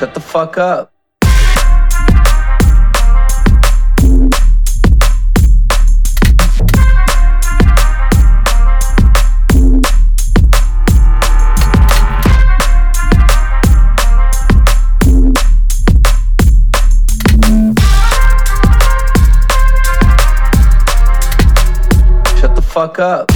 Shut the fuck up. Shut the fuck up.